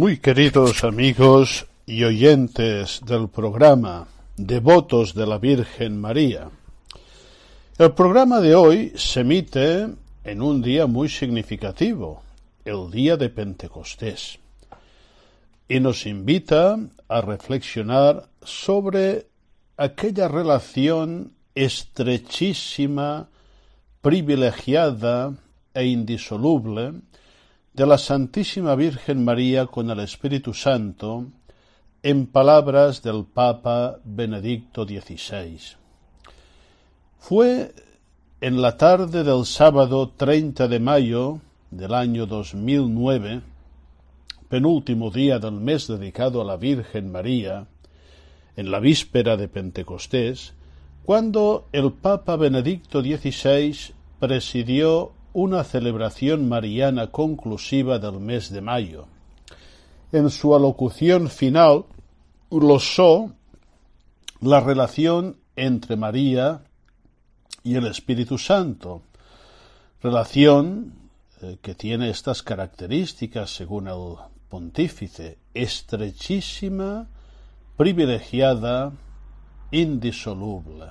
Muy queridos amigos y oyentes del programa Devotos de la Virgen María. El programa de hoy se emite en un día muy significativo, el día de Pentecostés, y nos invita a reflexionar sobre aquella relación estrechísima, privilegiada e indisoluble de la Santísima Virgen María con el Espíritu Santo, en palabras del Papa Benedicto XVI. Fue en la tarde del sábado 30 de mayo del año 2009, penúltimo día del mes dedicado a la Virgen María, en la víspera de Pentecostés, cuando el Papa Benedicto XVI presidió una celebración mariana conclusiva del mes de mayo. En su alocución final glosó la relación entre María y el Espíritu Santo, relación eh, que tiene estas características según el pontífice, estrechísima, privilegiada, indisoluble.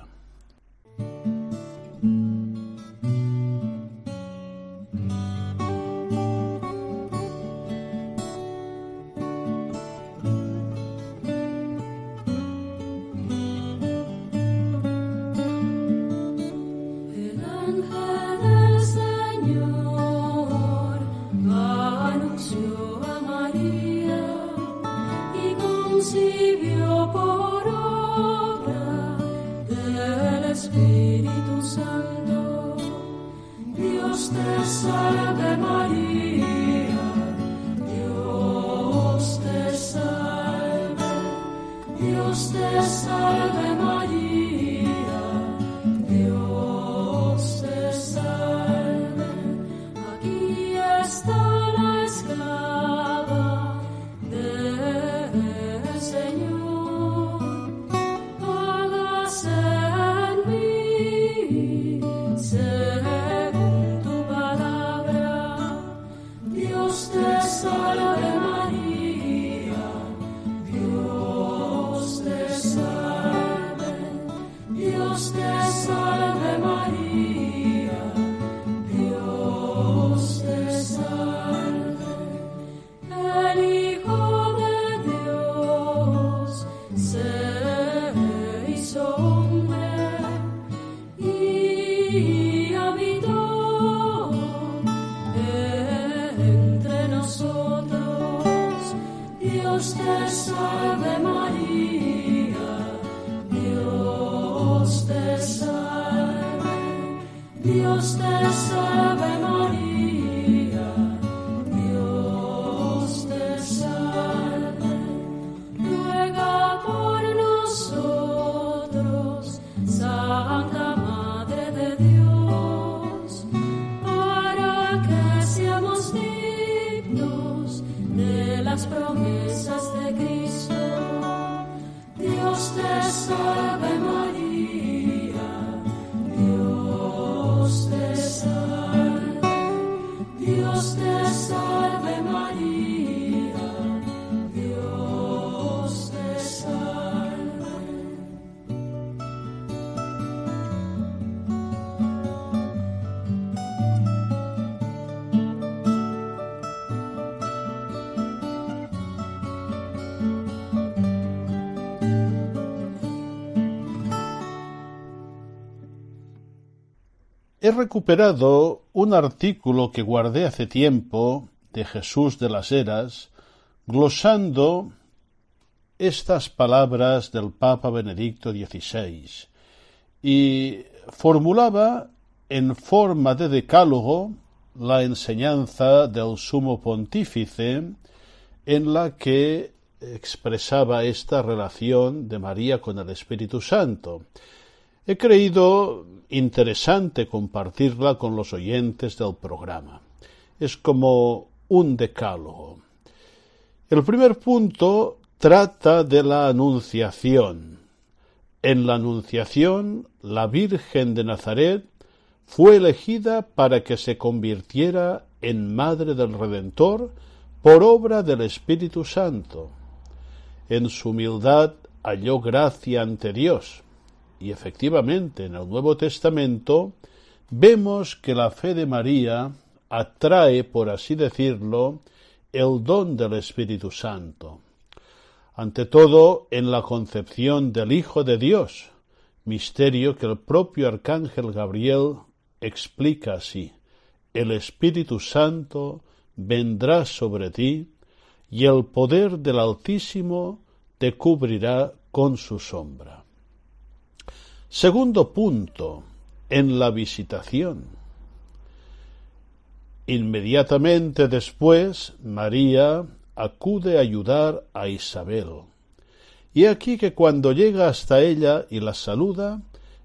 Salve María. He recuperado un artículo que guardé hace tiempo de Jesús de las Eras, glosando estas palabras del Papa Benedicto XVI y formulaba en forma de decálogo la enseñanza del sumo pontífice en la que expresaba esta relación de María con el Espíritu Santo. He creído interesante compartirla con los oyentes del programa. Es como un decálogo. El primer punto trata de la Anunciación. En la Anunciación, la Virgen de Nazaret fue elegida para que se convirtiera en Madre del Redentor por obra del Espíritu Santo. En su humildad halló gracia ante Dios. Y efectivamente, en el Nuevo Testamento vemos que la fe de María atrae, por así decirlo, el don del Espíritu Santo ante todo en la concepción del Hijo de Dios, misterio que el propio arcángel Gabriel explica así. El Espíritu Santo vendrá sobre ti y el poder del Altísimo te cubrirá con su sombra. Segundo punto, en la visitación. Inmediatamente después, María acude a ayudar a Isabel. Y aquí que cuando llega hasta ella y la saluda,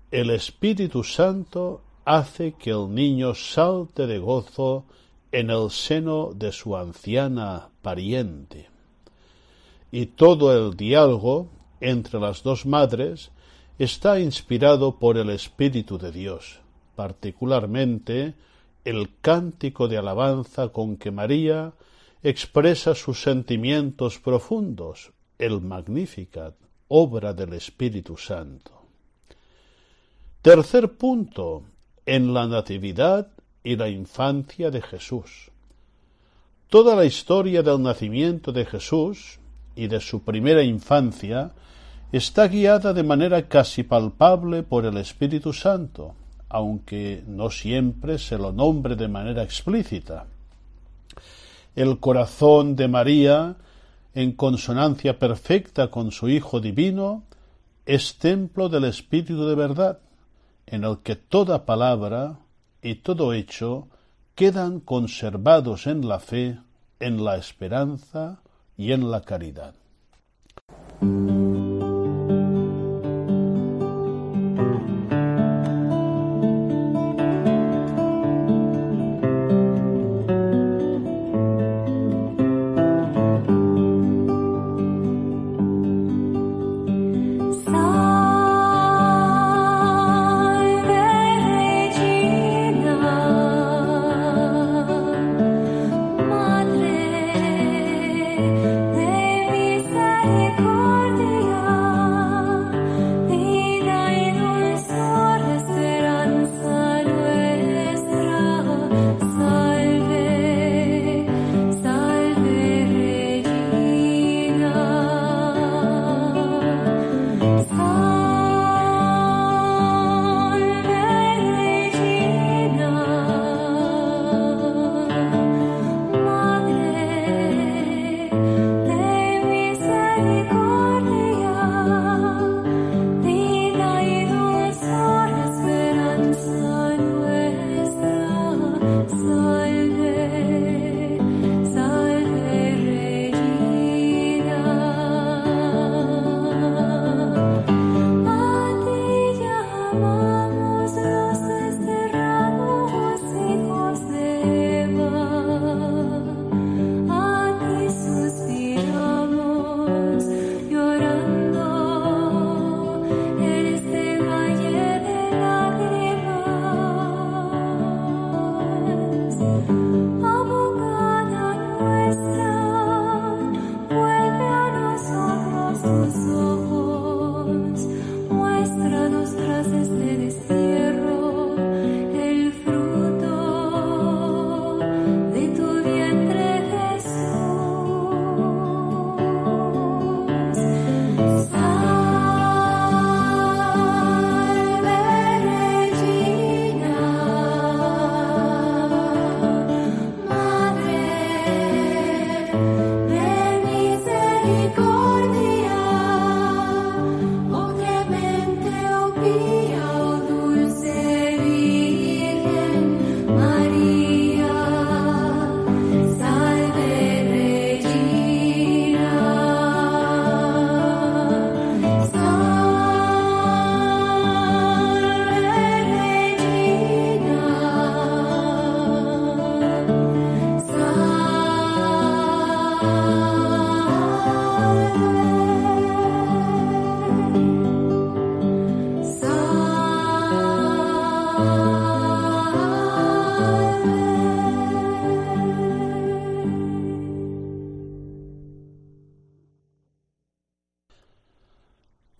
el Espíritu Santo hace que el niño salte de gozo en el seno de su anciana pariente. Y todo el diálogo entre las dos madres está inspirado por el Espíritu de Dios, particularmente el cántico de alabanza con que María expresa sus sentimientos profundos, el Magnificat, obra del Espíritu Santo. Tercer punto, en la Natividad y la infancia de Jesús. Toda la historia del nacimiento de Jesús y de su primera infancia está guiada de manera casi palpable por el Espíritu Santo, aunque no siempre se lo nombre de manera explícita el corazón de María, en consonancia perfecta con su Hijo Divino, es templo del Espíritu de verdad, en el que toda palabra y todo hecho quedan conservados en la fe, en la esperanza y en la caridad.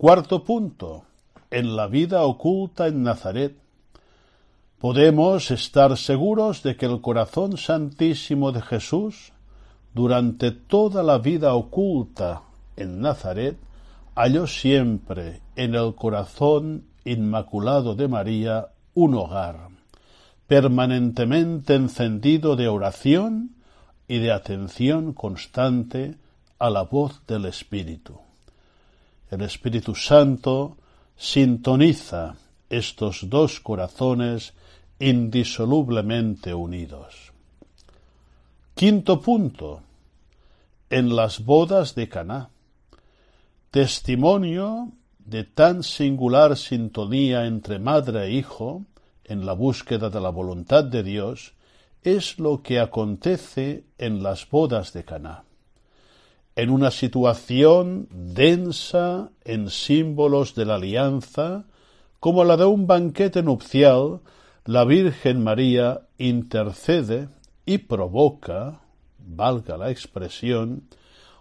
Cuarto punto. En la vida oculta en Nazaret. Podemos estar seguros de que el corazón santísimo de Jesús, durante toda la vida oculta en Nazaret, halló siempre en el corazón inmaculado de María un hogar, permanentemente encendido de oración y de atención constante a la voz del Espíritu. El Espíritu Santo sintoniza estos dos corazones indisolublemente unidos. Quinto punto. En las bodas de Caná. Testimonio de tan singular sintonía entre madre e hijo en la búsqueda de la voluntad de Dios es lo que acontece en las bodas de Caná. En una situación densa en símbolos de la alianza, como la de un banquete nupcial, la Virgen María intercede y provoca, valga la expresión,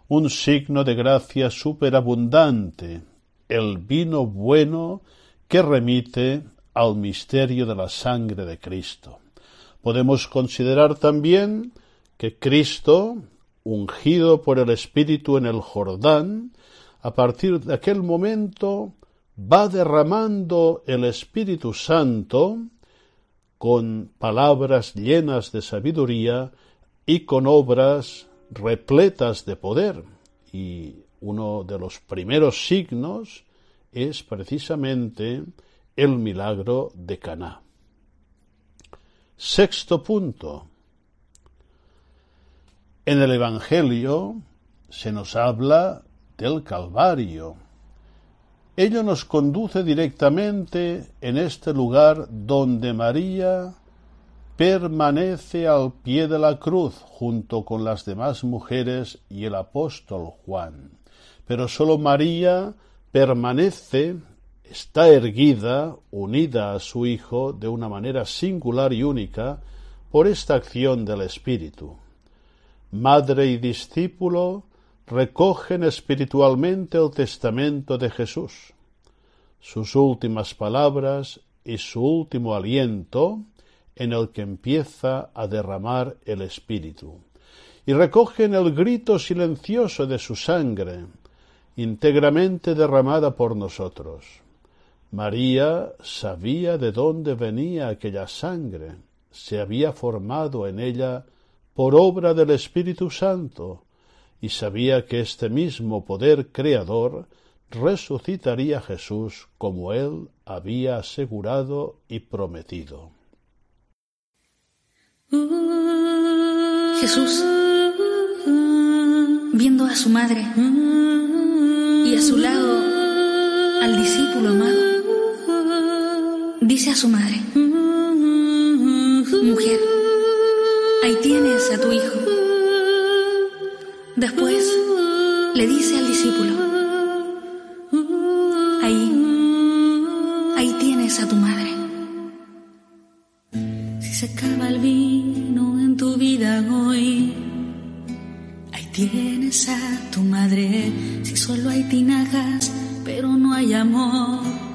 un signo de gracia superabundante, el vino bueno que remite al misterio de la sangre de Cristo. Podemos considerar también que Cristo, ungido por el Espíritu en el Jordán, a partir de aquel momento va derramando el Espíritu Santo con palabras llenas de sabiduría y con obras repletas de poder. Y uno de los primeros signos es precisamente el milagro de Caná. Sexto punto. En el Evangelio se nos habla del Calvario. Ello nos conduce directamente en este lugar donde María permanece al pie de la cruz junto con las demás mujeres y el apóstol Juan. Pero sólo María permanece está erguida, unida a su Hijo de una manera singular y única por esta acción del Espíritu. Madre y discípulo recogen espiritualmente el testamento de Jesús, sus últimas palabras y su último aliento en el que empieza a derramar el Espíritu, y recogen el grito silencioso de su sangre, íntegramente derramada por nosotros. María sabía de dónde venía aquella sangre, se había formado en ella por obra del Espíritu Santo, y sabía que este mismo poder creador resucitaría a Jesús como él había asegurado y prometido. Jesús, viendo a su madre y a su lado al discípulo amado, dice a su madre, mujer, ahí tienes a tu hijo. Después le dice al discípulo, ahí, ahí tienes a tu madre. Si se acaba el vino en tu vida hoy, ahí tienes a tu madre. Si solo hay tinajas, pero no hay amor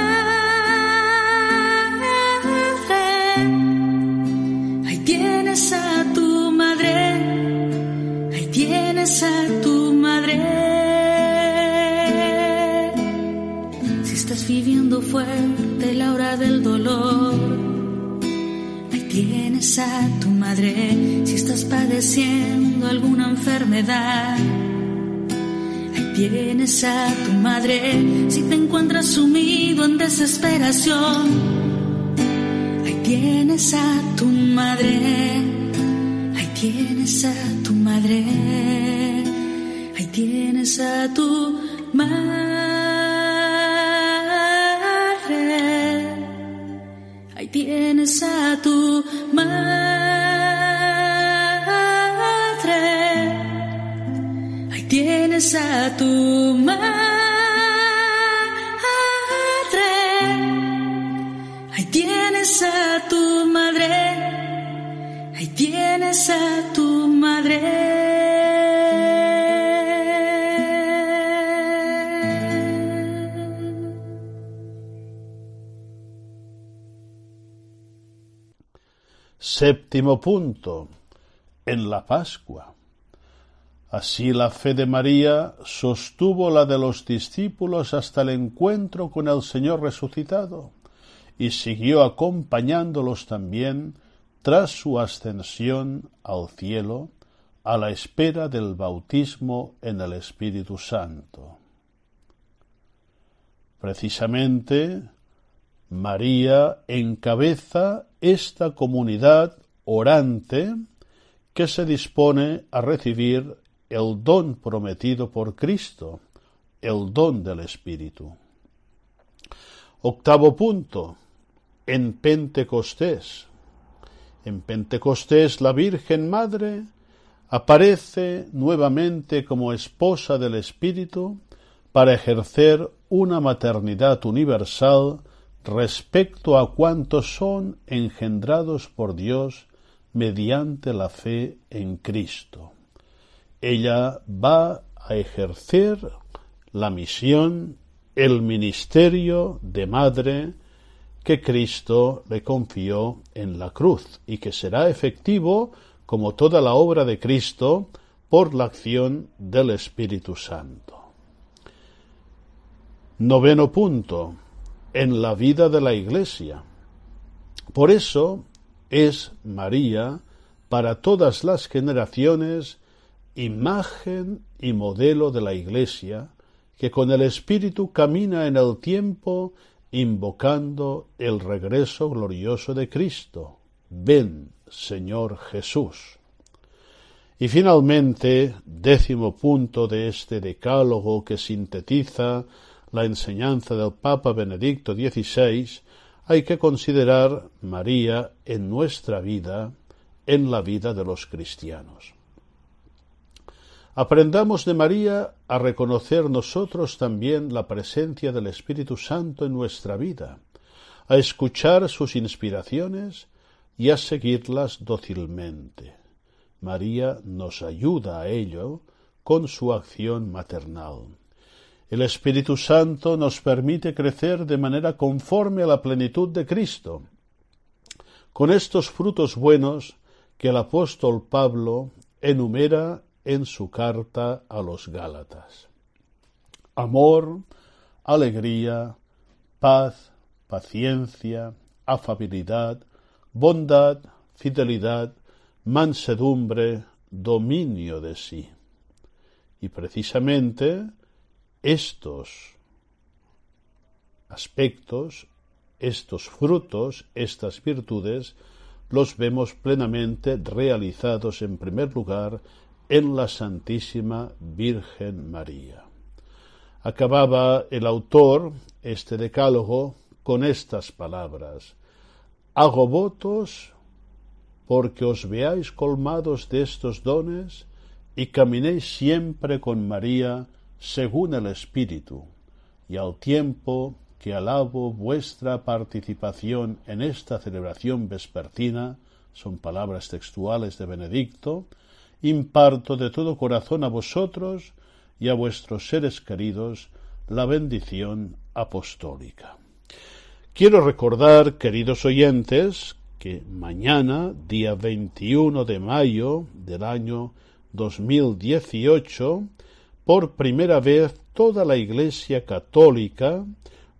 Padeciendo alguna enfermedad, ahí tienes a tu madre. Si te encuentras sumido en desesperación, Ahí tienes a tu madre, ahí tienes a tu madre, ahí tienes a tu madre, ahí tienes a tu tu madre. Ahí tienes a tu madre, ahí tienes a tu madre. Séptimo punto. En la Pascua. Así la fe de María sostuvo la de los discípulos hasta el encuentro con el Señor resucitado y siguió acompañándolos también tras su ascensión al cielo a la espera del bautismo en el Espíritu Santo. Precisamente, María encabeza esta comunidad orante que se dispone a recibir el don prometido por Cristo, el don del Espíritu. Octavo punto. En Pentecostés. En Pentecostés la Virgen Madre aparece nuevamente como esposa del Espíritu para ejercer una maternidad universal respecto a cuantos son engendrados por Dios mediante la fe en Cristo. Ella va a ejercer la misión, el ministerio de madre que Cristo le confió en la cruz y que será efectivo como toda la obra de Cristo por la acción del Espíritu Santo. Noveno punto. En la vida de la Iglesia. Por eso es María para todas las generaciones imagen y modelo de la Iglesia que con el Espíritu camina en el tiempo invocando el regreso glorioso de Cristo. Ven, Señor Jesús. Y finalmente, décimo punto de este decálogo que sintetiza la enseñanza del Papa Benedicto XVI, hay que considerar María en nuestra vida, en la vida de los cristianos. Aprendamos de María a reconocer nosotros también la presencia del Espíritu Santo en nuestra vida, a escuchar sus inspiraciones y a seguirlas dócilmente. María nos ayuda a ello con su acción maternal. El Espíritu Santo nos permite crecer de manera conforme a la plenitud de Cristo, con estos frutos buenos que el apóstol Pablo enumera en su carta a los Gálatas. Amor, alegría, paz, paciencia, afabilidad, bondad, fidelidad, mansedumbre, dominio de sí. Y precisamente estos aspectos, estos frutos, estas virtudes, los vemos plenamente realizados en primer lugar en la Santísima Virgen María. Acababa el autor este decálogo con estas palabras Hago votos porque os veáis colmados de estos dones y caminéis siempre con María según el Espíritu, y al tiempo que alabo vuestra participación en esta celebración vespertina, son palabras textuales de Benedicto, imparto de todo corazón a vosotros y a vuestros seres queridos la bendición apostólica. Quiero recordar, queridos oyentes, que mañana, día 21 de mayo del año 2018, por primera vez toda la Iglesia católica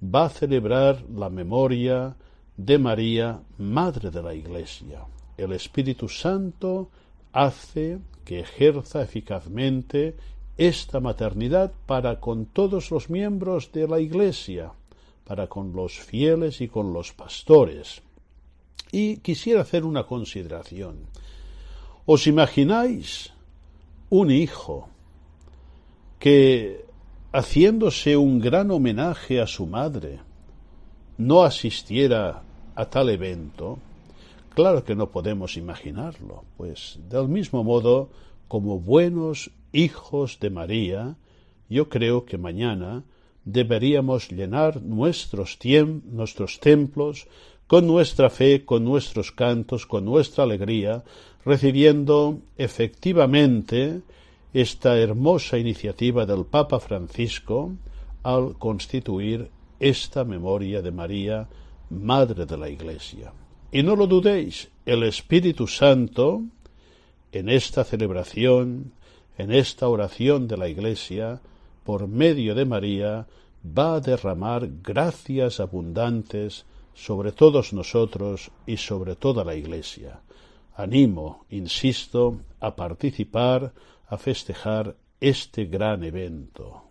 va a celebrar la memoria de María, Madre de la Iglesia. El Espíritu Santo hace que ejerza eficazmente esta maternidad para con todos los miembros de la Iglesia, para con los fieles y con los pastores. Y quisiera hacer una consideración. ¿Os imagináis un hijo que, haciéndose un gran homenaje a su madre, no asistiera a tal evento? Claro que no podemos imaginarlo, pues del mismo modo, como buenos hijos de María, yo creo que mañana deberíamos llenar nuestros, nuestros templos con nuestra fe, con nuestros cantos, con nuestra alegría, recibiendo efectivamente esta hermosa iniciativa del Papa Francisco al constituir esta memoria de María, Madre de la Iglesia. Y no lo dudéis, el Espíritu Santo, en esta celebración, en esta oración de la Iglesia, por medio de María, va a derramar gracias abundantes sobre todos nosotros y sobre toda la Iglesia. Animo, insisto, a participar, a festejar este gran evento.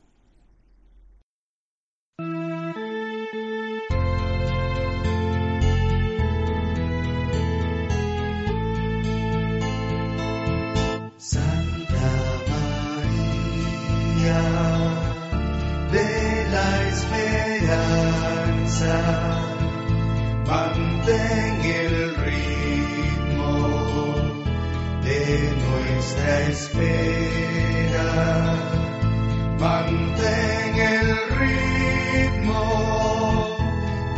Espera, mantén el ritmo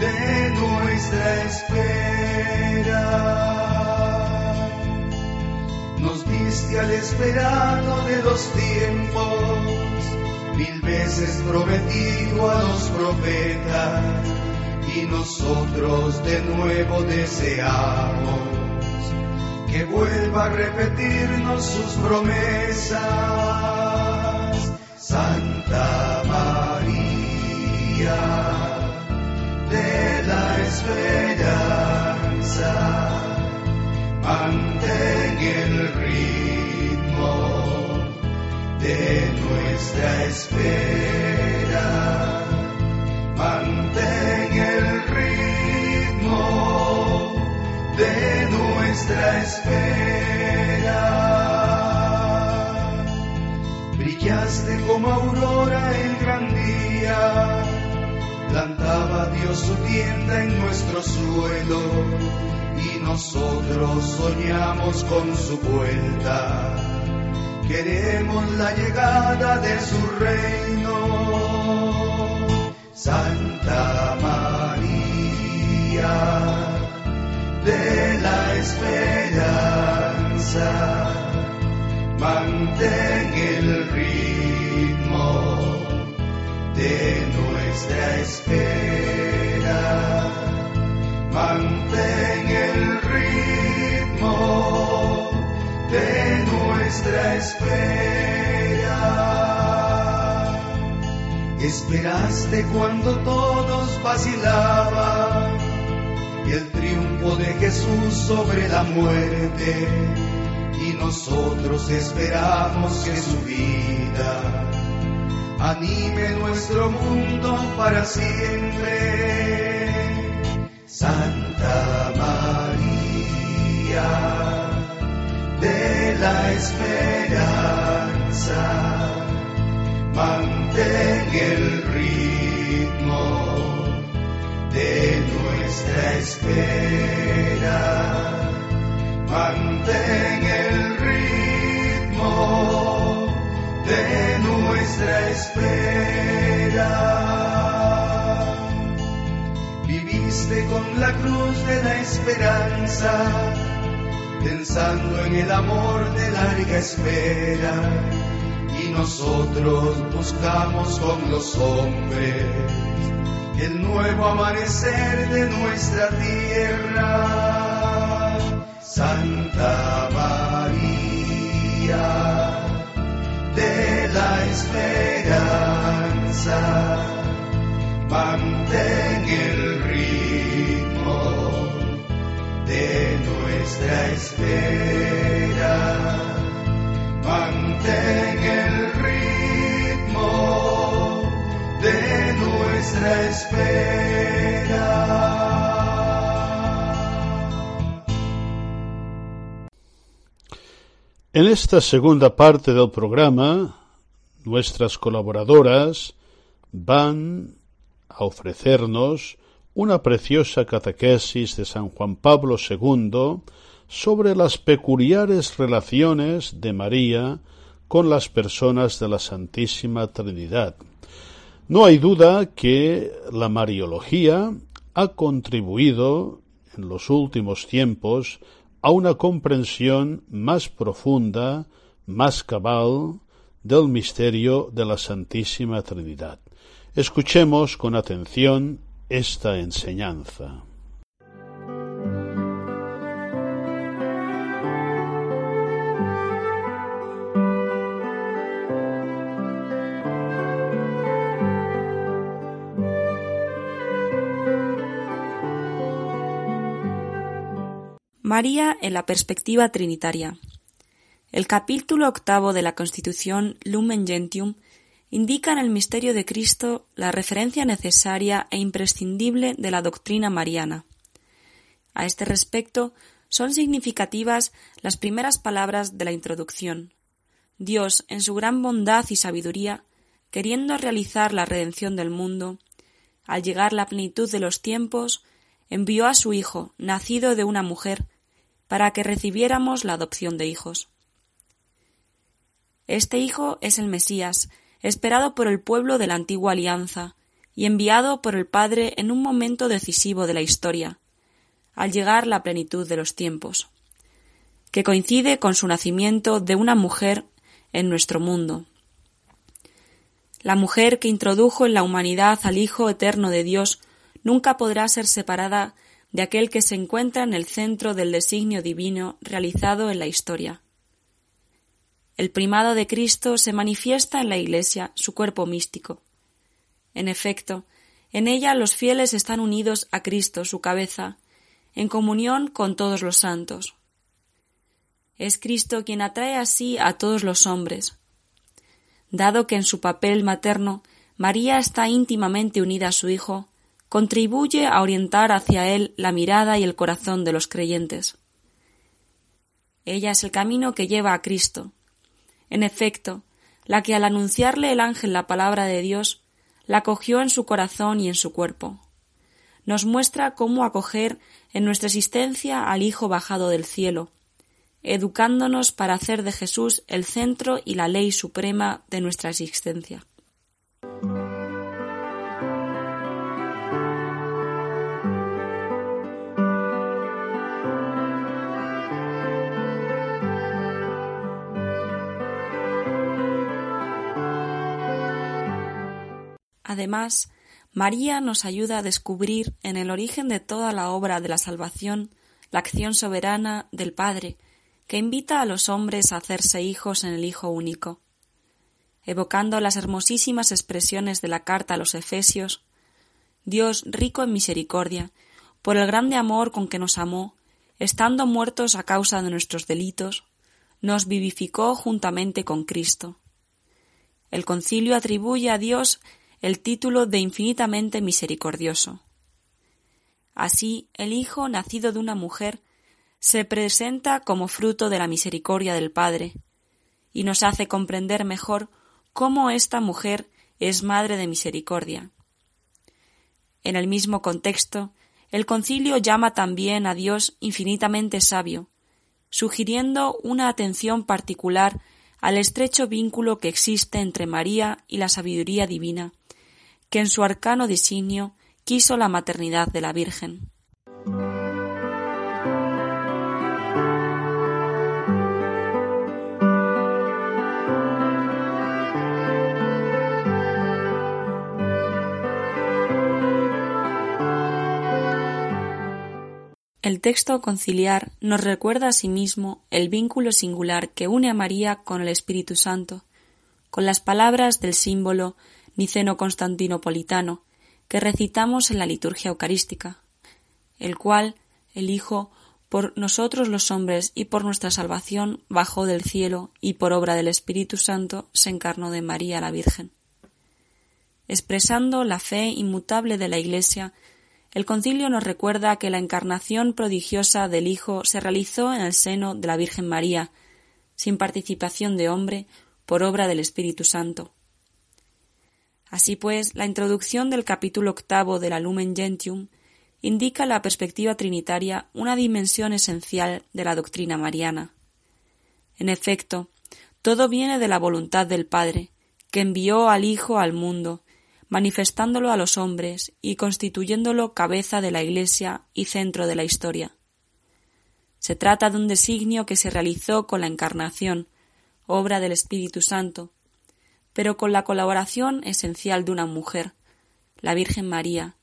de nuestra espera. Nos diste al esperado de los tiempos, mil veces prometido a los profetas y nosotros de nuevo deseamos que vuelva a repetirnos sus promesas. Santa María de la esperanza, mantén el ritmo de nuestra espera espera. Brillaste como aurora el gran día, plantaba Dios su tienda en nuestro suelo y nosotros soñamos con su vuelta. Queremos la llegada de su reino Santa María de la mantén el ritmo de nuestra espera, mantén el ritmo de nuestra espera. Esperaste cuando todos vacilaban y el triunfo de Jesús sobre la muerte nosotros esperamos que su vida anime nuestro mundo para siempre. Santa María de la esperanza mantén el ritmo de nuestra espera, Mantén el ritmo de nuestra espera. Viviste con la cruz de la esperanza, pensando en el amor de larga espera. Y nosotros buscamos con los hombres el nuevo amanecer de nuestra tierra En esta segunda parte del programa, nuestras colaboradoras van a ofrecernos una preciosa catequesis de San Juan Pablo II sobre las peculiares relaciones de María con las personas de la Santísima Trinidad. No hay duda que la Mariología ha contribuido en los últimos tiempos a una comprensión más profunda, más cabal del misterio de la Santísima Trinidad. Escuchemos con atención esta enseñanza. María en la perspectiva trinitaria. El capítulo octavo de la Constitución Lumen Gentium indica en el misterio de Cristo la referencia necesaria e imprescindible de la doctrina mariana. A este respecto, son significativas las primeras palabras de la introducción. Dios, en su gran bondad y sabiduría, queriendo realizar la redención del mundo, al llegar la plenitud de los tiempos, envió a su Hijo, nacido de una mujer, para que recibiéramos la adopción de hijos. Este Hijo es el Mesías, esperado por el pueblo de la antigua alianza, y enviado por el Padre en un momento decisivo de la historia, al llegar la plenitud de los tiempos, que coincide con su nacimiento de una mujer en nuestro mundo. La mujer que introdujo en la humanidad al Hijo eterno de Dios nunca podrá ser separada de aquel que se encuentra en el centro del designio divino realizado en la historia. El primado de Cristo se manifiesta en la Iglesia, su cuerpo místico. En efecto, en ella los fieles están unidos a Cristo, su cabeza, en comunión con todos los santos. Es Cristo quien atrae así a todos los hombres. Dado que en su papel materno María está íntimamente unida a su Hijo, contribuye a orientar hacia él la mirada y el corazón de los creyentes. Ella es el camino que lleva a Cristo. En efecto, la que al anunciarle el ángel la palabra de Dios, la cogió en su corazón y en su cuerpo. Nos muestra cómo acoger en nuestra existencia al Hijo bajado del cielo, educándonos para hacer de Jesús el centro y la ley suprema de nuestra existencia. Además, María nos ayuda a descubrir en el origen de toda la obra de la salvación la acción soberana del Padre, que invita a los hombres a hacerse hijos en el Hijo único. Evocando las hermosísimas expresiones de la carta a los Efesios, Dios rico en misericordia, por el grande amor con que nos amó, estando muertos a causa de nuestros delitos, nos vivificó juntamente con Cristo. El concilio atribuye a Dios el título de infinitamente misericordioso. Así, el Hijo nacido de una mujer se presenta como fruto de la misericordia del Padre, y nos hace comprender mejor cómo esta mujer es madre de misericordia. En el mismo contexto, el concilio llama también a Dios infinitamente sabio, sugiriendo una atención particular al estrecho vínculo que existe entre María y la sabiduría divina, que en su arcano diseño quiso la maternidad de la Virgen. El texto conciliar nos recuerda asimismo el vínculo singular que une a María con el Espíritu Santo. Con las palabras del símbolo niceno-constantinopolitano que recitamos en la liturgia eucarística, el cual el Hijo por nosotros los hombres y por nuestra salvación bajó del cielo y por obra del Espíritu Santo se encarnó de María la Virgen. Expresando la fe inmutable de la Iglesia el concilio nos recuerda que la encarnación prodigiosa del Hijo se realizó en el seno de la Virgen María, sin participación de hombre, por obra del Espíritu Santo. Así pues, la introducción del capítulo octavo de la Lumen Gentium indica la perspectiva trinitaria una dimensión esencial de la doctrina mariana. En efecto, todo viene de la voluntad del Padre, que envió al Hijo al mundo manifestándolo a los hombres y constituyéndolo cabeza de la Iglesia y centro de la historia. Se trata de un designio que se realizó con la Encarnación, obra del Espíritu Santo, pero con la colaboración esencial de una mujer, la Virgen María,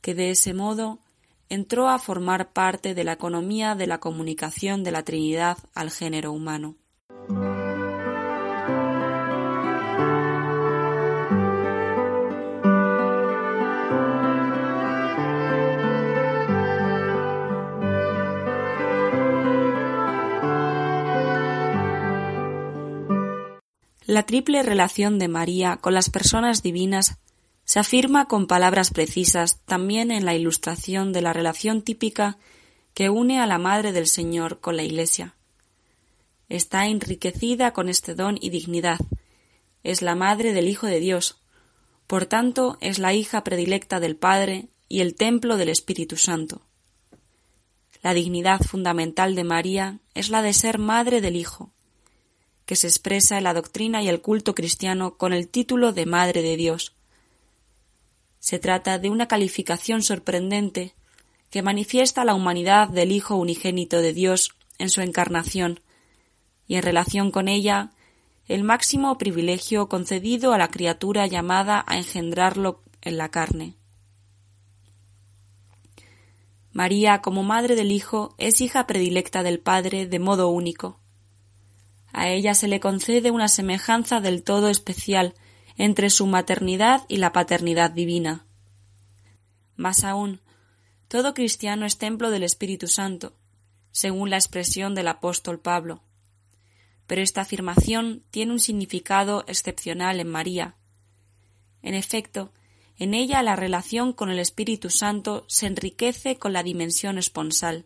que de ese modo entró a formar parte de la economía de la comunicación de la Trinidad al género humano. La triple relación de María con las personas divinas se afirma con palabras precisas también en la ilustración de la relación típica que une a la Madre del Señor con la Iglesia. Está enriquecida con este don y dignidad. Es la Madre del Hijo de Dios. Por tanto, es la hija predilecta del Padre y el templo del Espíritu Santo. La dignidad fundamental de María es la de ser Madre del Hijo, que se expresa en la doctrina y el culto cristiano con el título de Madre de Dios. Se trata de una calificación sorprendente que manifiesta la humanidad del Hijo unigénito de Dios en su encarnación, y en relación con ella el máximo privilegio concedido a la criatura llamada a engendrarlo en la carne. María, como madre del Hijo, es hija predilecta del Padre de modo único. A ella se le concede una semejanza del todo especial entre su maternidad y la paternidad divina. Más aún, todo cristiano es templo del Espíritu Santo, según la expresión del apóstol Pablo. Pero esta afirmación tiene un significado excepcional en María. En efecto, en ella la relación con el Espíritu Santo se enriquece con la dimensión esponsal.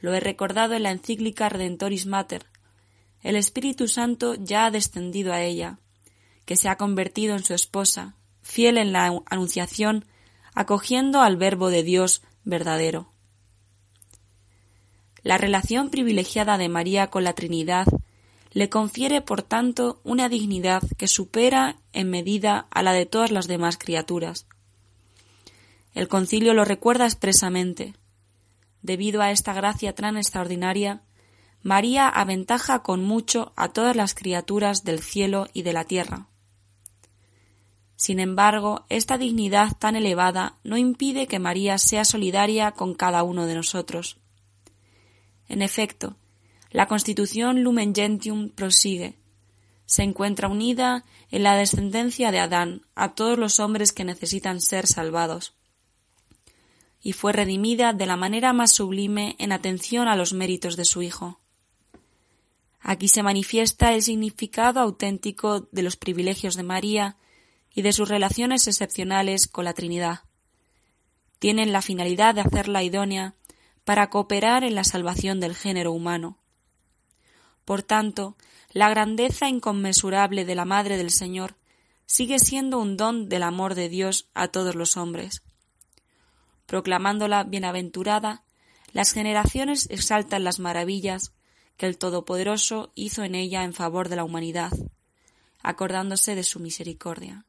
Lo he recordado en la encíclica Redentoris Mater, el Espíritu Santo ya ha descendido a ella, que se ha convertido en su esposa, fiel en la anunciación, acogiendo al Verbo de Dios verdadero. La relación privilegiada de María con la Trinidad le confiere, por tanto, una dignidad que supera en medida a la de todas las demás criaturas. El concilio lo recuerda expresamente. Debido a esta gracia tan extraordinaria, María aventaja con mucho a todas las criaturas del cielo y de la tierra. Sin embargo, esta dignidad tan elevada no impide que María sea solidaria con cada uno de nosotros. En efecto, la constitución Lumen Gentium prosigue. Se encuentra unida en la descendencia de Adán a todos los hombres que necesitan ser salvados. Y fue redimida de la manera más sublime en atención a los méritos de su Hijo. Aquí se manifiesta el significado auténtico de los privilegios de María y de sus relaciones excepcionales con la Trinidad. Tienen la finalidad de hacerla idónea para cooperar en la salvación del género humano. Por tanto, la grandeza inconmensurable de la Madre del Señor sigue siendo un don del amor de Dios a todos los hombres. Proclamándola bienaventurada, las generaciones exaltan las maravillas que el Todopoderoso hizo en ella en favor de la humanidad, acordándose de su misericordia.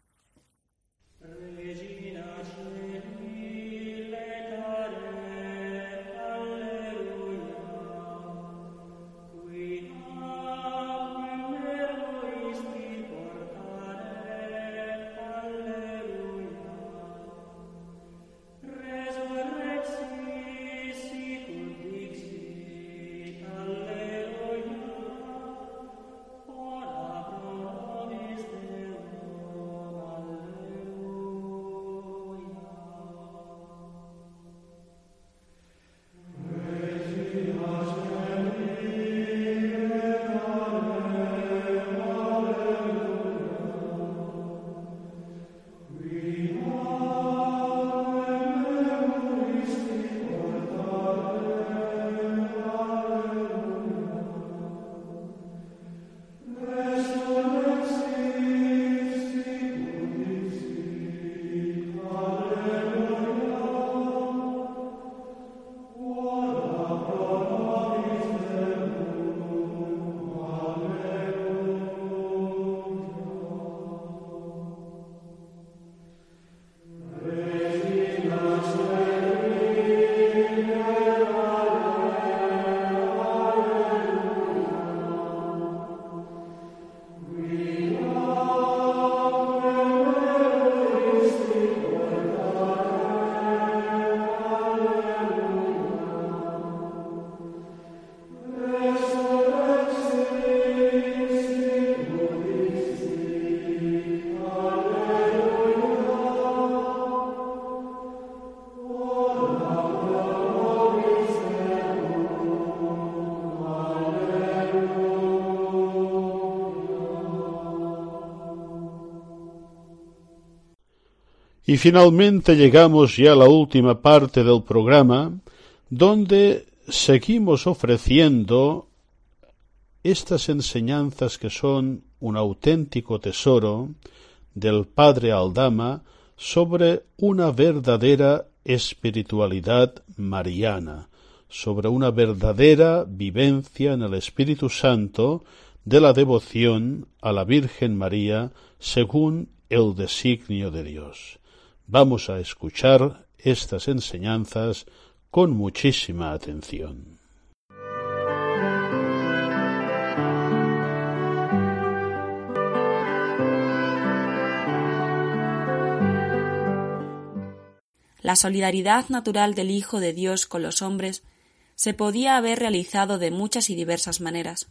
Y finalmente llegamos ya a la última parte del programa, donde seguimos ofreciendo estas enseñanzas que son un auténtico tesoro del Padre Aldama sobre una verdadera espiritualidad mariana, sobre una verdadera vivencia en el Espíritu Santo de la devoción a la Virgen María según el designio de Dios. Vamos a escuchar estas enseñanzas con muchísima atención. La solidaridad natural del Hijo de Dios con los hombres se podía haber realizado de muchas y diversas maneras,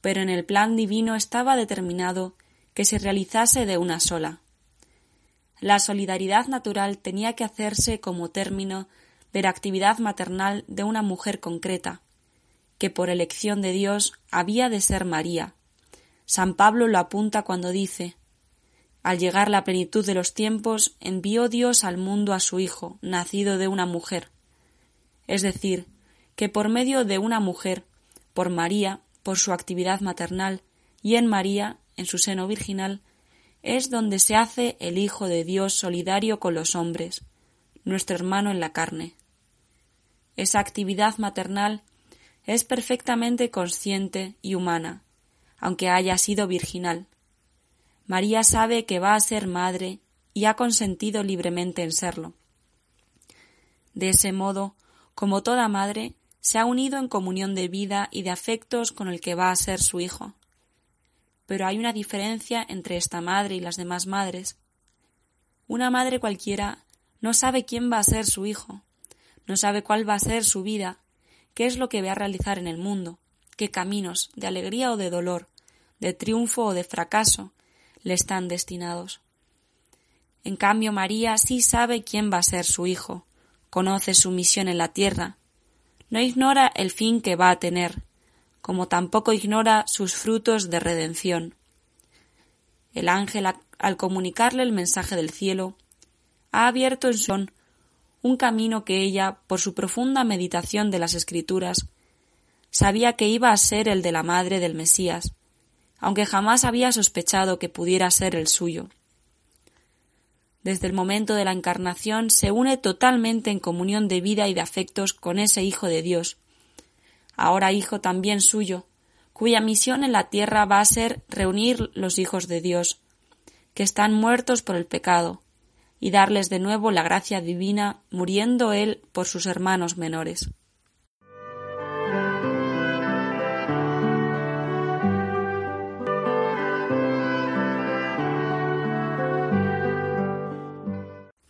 pero en el plan divino estaba determinado que se realizase de una sola. La solidaridad natural tenía que hacerse como término de la actividad maternal de una mujer concreta, que por elección de Dios había de ser María. San Pablo lo apunta cuando dice al llegar la plenitud de los tiempos, envió Dios al mundo a su Hijo, nacido de una mujer. Es decir, que por medio de una mujer, por María, por su actividad maternal, y en María, en su seno virginal, es donde se hace el Hijo de Dios solidario con los hombres, nuestro hermano en la carne. Esa actividad maternal es perfectamente consciente y humana, aunque haya sido virginal, María sabe que va a ser madre y ha consentido libremente en serlo. De ese modo, como toda madre, se ha unido en comunión de vida y de afectos con el que va a ser su hijo. Pero hay una diferencia entre esta madre y las demás madres. Una madre cualquiera no sabe quién va a ser su hijo, no sabe cuál va a ser su vida, qué es lo que va a realizar en el mundo, qué caminos, de alegría o de dolor, de triunfo o de fracaso, le están destinados. En cambio, María sí sabe quién va a ser su hijo, conoce su misión en la tierra, no ignora el fin que va a tener, como tampoco ignora sus frutos de redención. El ángel, al comunicarle el mensaje del cielo, ha abierto en son un camino que ella, por su profunda meditación de las Escrituras, sabía que iba a ser el de la madre del Mesías, aunque jamás había sospechado que pudiera ser el suyo. Desde el momento de la encarnación se une totalmente en comunión de vida y de afectos con ese Hijo de Dios, ahora Hijo también suyo, cuya misión en la tierra va a ser reunir los hijos de Dios, que están muertos por el pecado, y darles de nuevo la gracia divina, muriendo él por sus hermanos menores.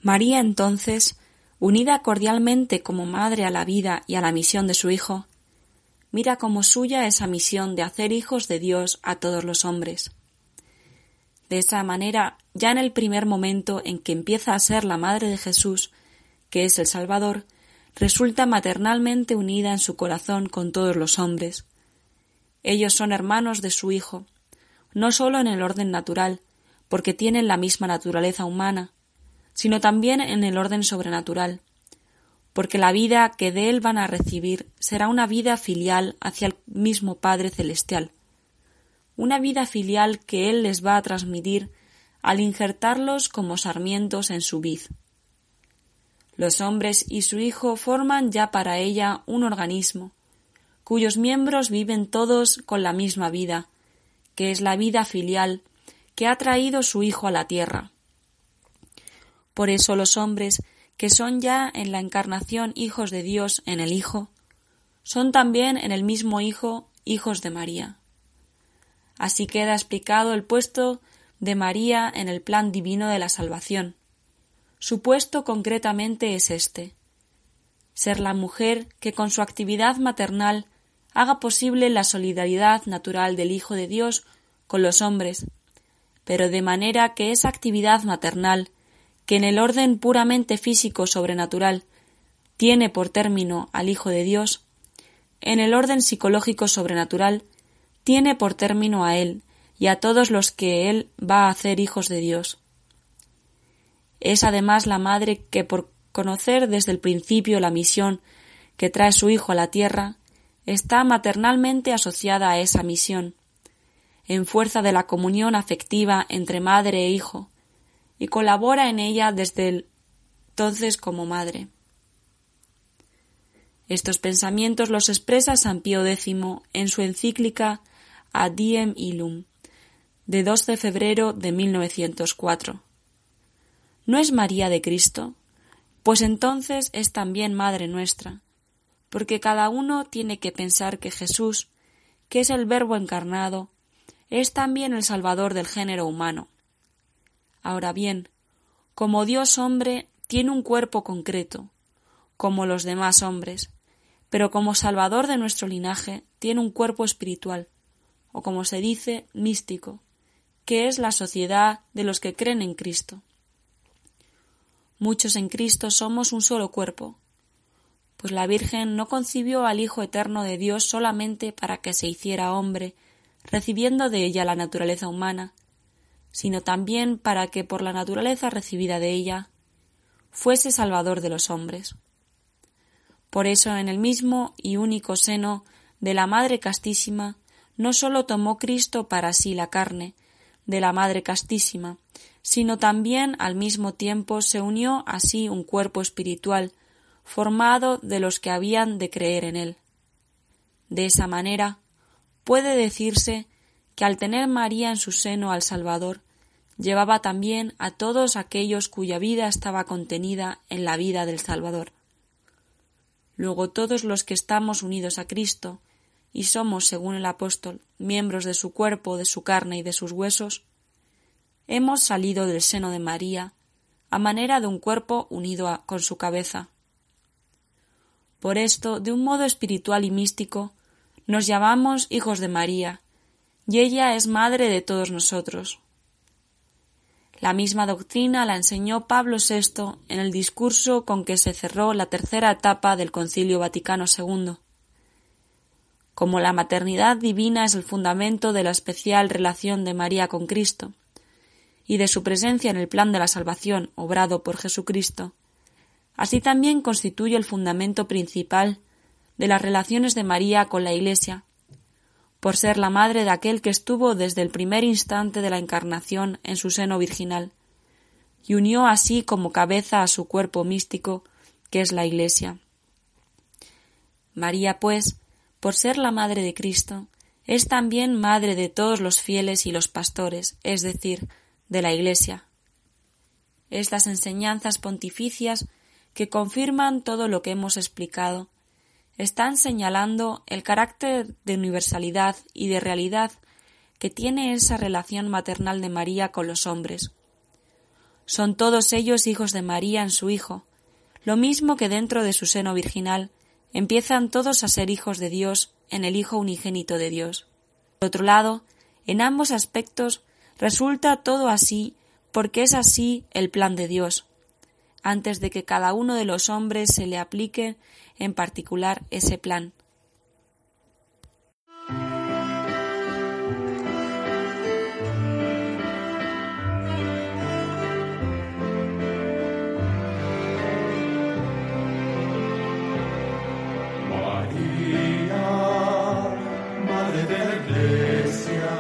María entonces, unida cordialmente como madre a la vida y a la misión de su Hijo, mira como suya esa misión de hacer hijos de Dios a todos los hombres. De esa manera, ya en el primer momento en que empieza a ser la madre de Jesús, que es el Salvador, resulta maternalmente unida en su corazón con todos los hombres. Ellos son hermanos de su Hijo, no sólo en el orden natural, porque tienen la misma naturaleza humana, sino también en el orden sobrenatural, porque la vida que de él van a recibir será una vida filial hacia el mismo Padre Celestial, una vida filial que él les va a transmitir al injertarlos como sarmientos en su vid. Los hombres y su Hijo forman ya para ella un organismo, cuyos miembros viven todos con la misma vida, que es la vida filial que ha traído su Hijo a la tierra. Por eso los hombres, que son ya en la encarnación hijos de Dios en el Hijo, son también en el mismo Hijo hijos de María. Así queda explicado el puesto de María en el plan divino de la salvación. Su puesto concretamente es este ser la mujer que con su actividad maternal haga posible la solidaridad natural del Hijo de Dios con los hombres, pero de manera que esa actividad maternal que en el orden puramente físico sobrenatural tiene por término al Hijo de Dios, en el orden psicológico sobrenatural tiene por término a Él y a todos los que Él va a hacer hijos de Dios. es además la madre que por conocer desde el principio la misión que trae su hijo a la tierra, está maternalmente asociada a esa misión, en fuerza de la comunión afectiva entre madre e hijo, y colabora en ella desde entonces como madre. Estos pensamientos los expresa San Pío X en su encíclica Ad Diem Illum, de 2 de febrero de 1904. ¿No es María de Cristo? Pues entonces es también Madre nuestra, porque cada uno tiene que pensar que Jesús, que es el Verbo encarnado, es también el Salvador del género humano. Ahora bien, como Dios hombre tiene un cuerpo concreto, como los demás hombres, pero como Salvador de nuestro linaje tiene un cuerpo espiritual, o como se dice, místico, que es la sociedad de los que creen en Cristo. Muchos en Cristo somos un solo cuerpo, pues la Virgen no concibió al Hijo Eterno de Dios solamente para que se hiciera hombre, recibiendo de ella la naturaleza humana, sino también para que por la naturaleza recibida de ella fuese Salvador de los hombres. Por eso en el mismo y único seno de la Madre Castísima no sólo tomó Cristo para sí la carne de la Madre Castísima, sino también al mismo tiempo se unió así un cuerpo espiritual formado de los que habían de creer en él. De esa manera, puede decirse que al tener María en su seno al Salvador, llevaba también a todos aquellos cuya vida estaba contenida en la vida del Salvador. Luego todos los que estamos unidos a Cristo y somos, según el apóstol, miembros de su cuerpo, de su carne y de sus huesos, hemos salido del seno de María a manera de un cuerpo unido con su cabeza. Por esto, de un modo espiritual y místico, nos llamamos hijos de María, y ella es madre de todos nosotros. La misma doctrina la enseñó Pablo VI en el discurso con que se cerró la tercera etapa del Concilio Vaticano II. Como la maternidad divina es el fundamento de la especial relación de María con Cristo y de su presencia en el plan de la salvación obrado por Jesucristo, así también constituye el fundamento principal de las relaciones de María con la Iglesia, por ser la madre de aquel que estuvo desde el primer instante de la encarnación en su seno virginal, y unió así como cabeza a su cuerpo místico, que es la Iglesia. María, pues, por ser la madre de Cristo, es también madre de todos los fieles y los pastores, es decir, de la Iglesia. Estas enseñanzas pontificias que confirman todo lo que hemos explicado, están señalando el carácter de universalidad y de realidad que tiene esa relación maternal de María con los hombres. Son todos ellos hijos de María en su Hijo, lo mismo que dentro de su seno virginal empiezan todos a ser hijos de Dios en el Hijo unigénito de Dios. Por otro lado, en ambos aspectos resulta todo así porque es así el plan de Dios, antes de que cada uno de los hombres se le aplique en particular ese plan. Madre de la Iglesia,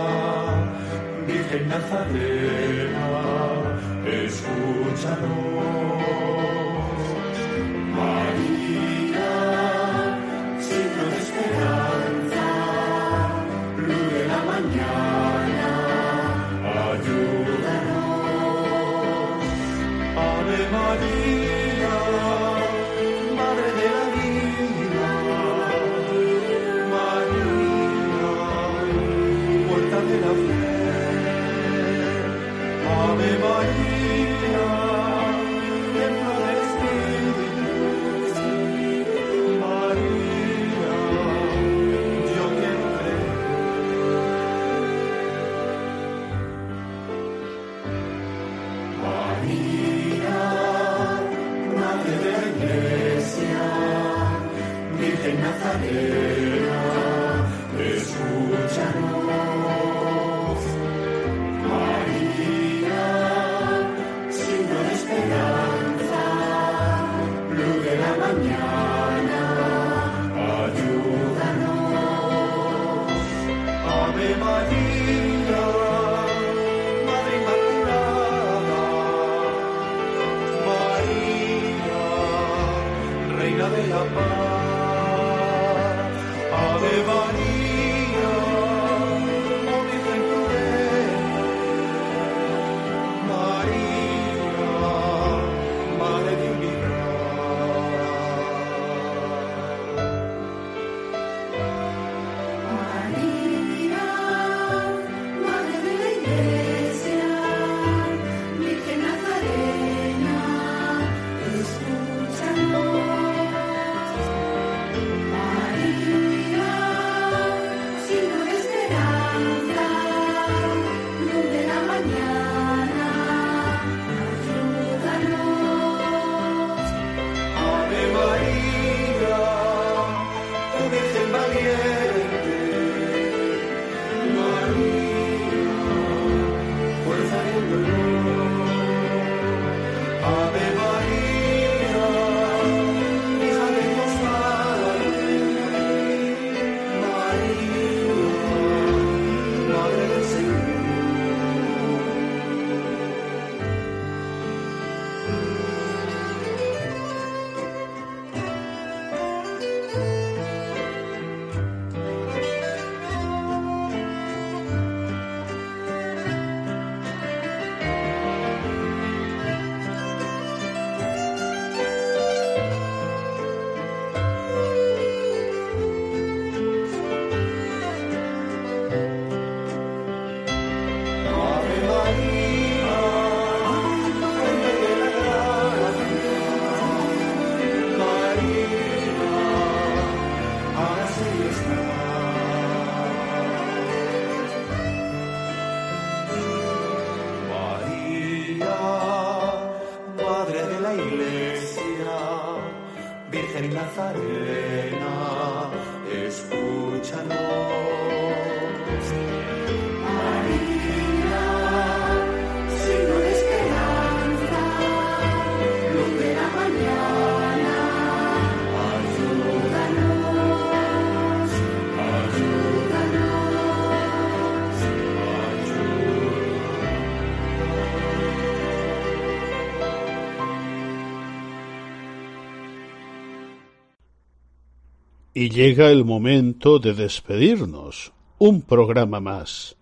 Y llega el momento de despedirnos. Un programa más.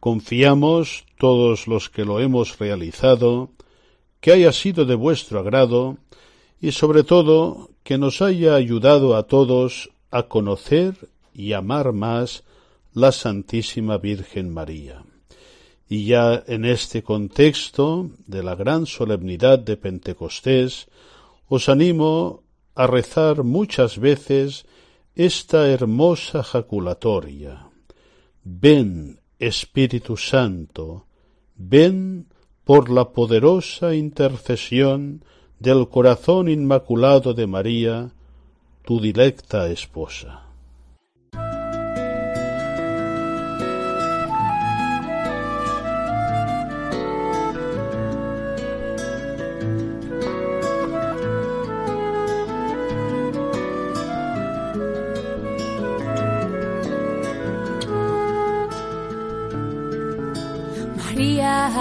Confiamos, todos los que lo hemos realizado, que haya sido de vuestro agrado y sobre todo que nos haya ayudado a todos a conocer y amar más la Santísima Virgen María. Y ya en este contexto de la gran solemnidad de Pentecostés, os animo a rezar muchas veces esta hermosa jaculatoria. Ven, Espíritu Santo, ven por la poderosa intercesión del corazón inmaculado de María, tu dilecta esposa.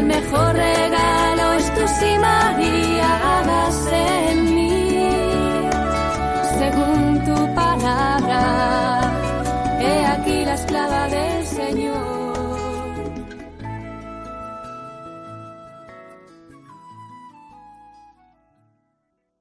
El mejor regalo es tu sí,